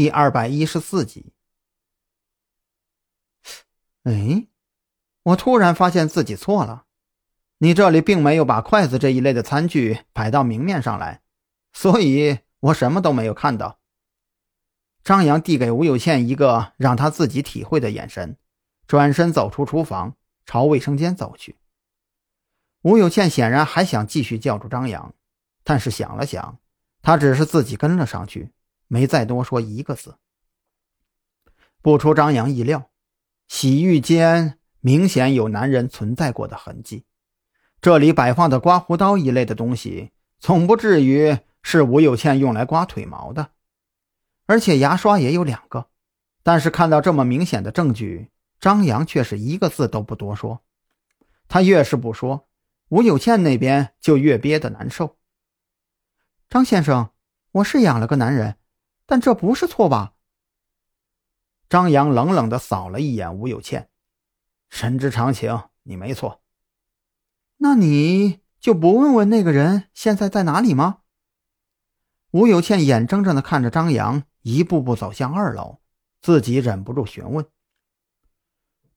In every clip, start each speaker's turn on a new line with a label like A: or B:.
A: 第二百一十四集。哎，我突然发现自己错了，你这里并没有把筷子这一类的餐具摆到明面上来，所以我什么都没有看到。张扬递给吴有倩一个让他自己体会的眼神，转身走出厨房，朝卫生间走去。吴有倩显然还想继续叫住张扬，但是想了想，他只是自己跟了上去，没再多说一个字。不出张扬意料，洗浴间明显有男人存在过的痕迹。这里摆放的刮胡刀一类的东西，总不至于是吴有倩用来刮腿毛的。而且牙刷也有两个，但是看到这么明显的证据，张扬却是一个字都不多说。他越是不说。吴有倩那边就越憋得难受。张先生，我是养了个男人，但这不是错吧？张扬冷冷的扫了一眼吴有倩，人之常情，你没错。那你就不问问那个人现在在哪里吗？吴有倩眼睁睁的看着张扬一步步走向二楼，自己忍不住询问。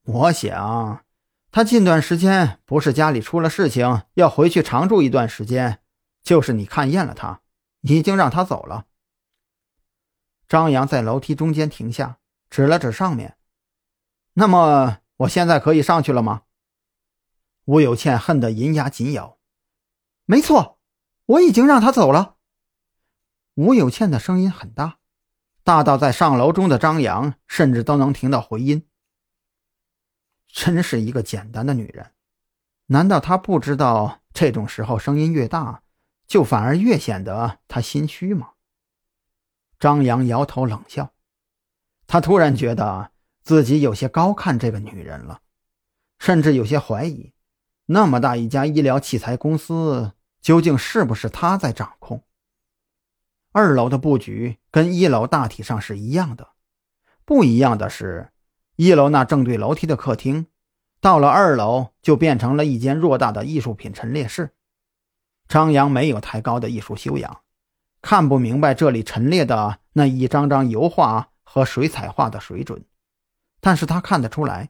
A: 我想。他近段时间不是家里出了事情，要回去常住一段时间，就是你看厌了他，已经让他走了。张扬在楼梯中间停下，指了指上面。那么我现在可以上去了吗？吴有倩恨得银牙紧咬。没错，我已经让他走了。吴有倩的声音很大，大到在上楼中的张扬甚至都能听到回音。真是一个简单的女人，难道她不知道这种时候声音越大，就反而越显得她心虚吗？张扬摇头冷笑，他突然觉得自己有些高看这个女人了，甚至有些怀疑，那么大一家医疗器材公司究竟是不是他在掌控？二楼的布局跟一楼大体上是一样的，不一样的是。一楼那正对楼梯的客厅，到了二楼就变成了一间偌大的艺术品陈列室。张扬没有太高的艺术修养，看不明白这里陈列的那一张张油画和水彩画的水准，但是他看得出来，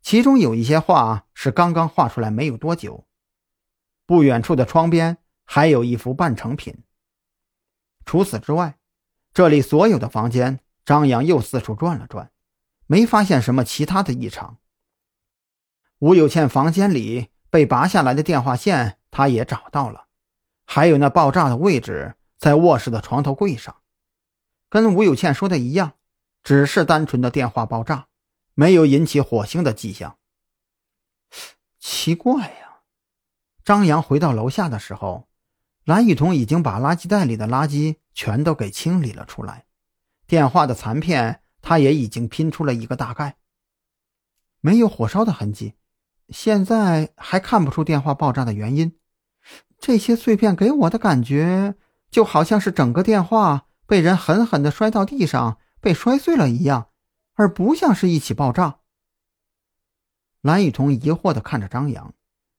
A: 其中有一些画是刚刚画出来没有多久。不远处的窗边还有一幅半成品。除此之外，这里所有的房间，张扬又四处转了转。没发现什么其他的异常。吴有倩房间里被拔下来的电话线，他也找到了，还有那爆炸的位置在卧室的床头柜上，跟吴有倩说的一样，只是单纯的电话爆炸，没有引起火星的迹象。奇怪呀！张扬回到楼下的时候，蓝雨桐已经把垃圾袋里的垃圾全都给清理了出来，电话的残片。他也已经拼出了一个大概，没有火烧的痕迹，现在还看不出电话爆炸的原因。这些碎片给我的感觉就好像是整个电话被人狠狠的摔到地上，被摔碎了一样，而不像是一起爆炸。蓝雨桐疑惑的看着张扬，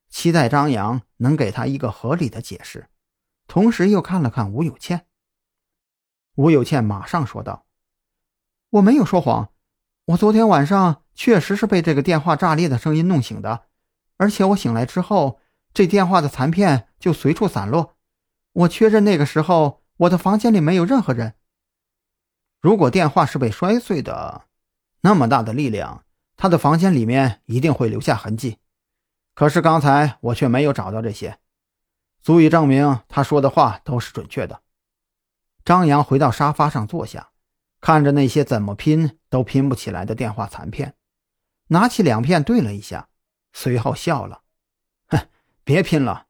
A: 期待张扬能给他一个合理的解释，同时又看了看吴有倩。吴有倩马上说道。我没有说谎，我昨天晚上确实是被这个电话炸裂的声音弄醒的，而且我醒来之后，这电话的残片就随处散落。我确认那个时候我的房间里没有任何人。如果电话是被摔碎的，那么大的力量，他的房间里面一定会留下痕迹。可是刚才我却没有找到这些，足以证明他说的话都是准确的。张扬回到沙发上坐下。看着那些怎么拼都拼不起来的电话残片，拿起两片对了一下，随后笑了：“ 哼，别拼了，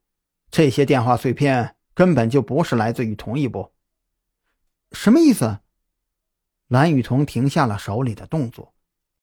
A: 这些电话碎片根本就不是来自于同一波。”什么意思？蓝雨桐停下了手里的动作，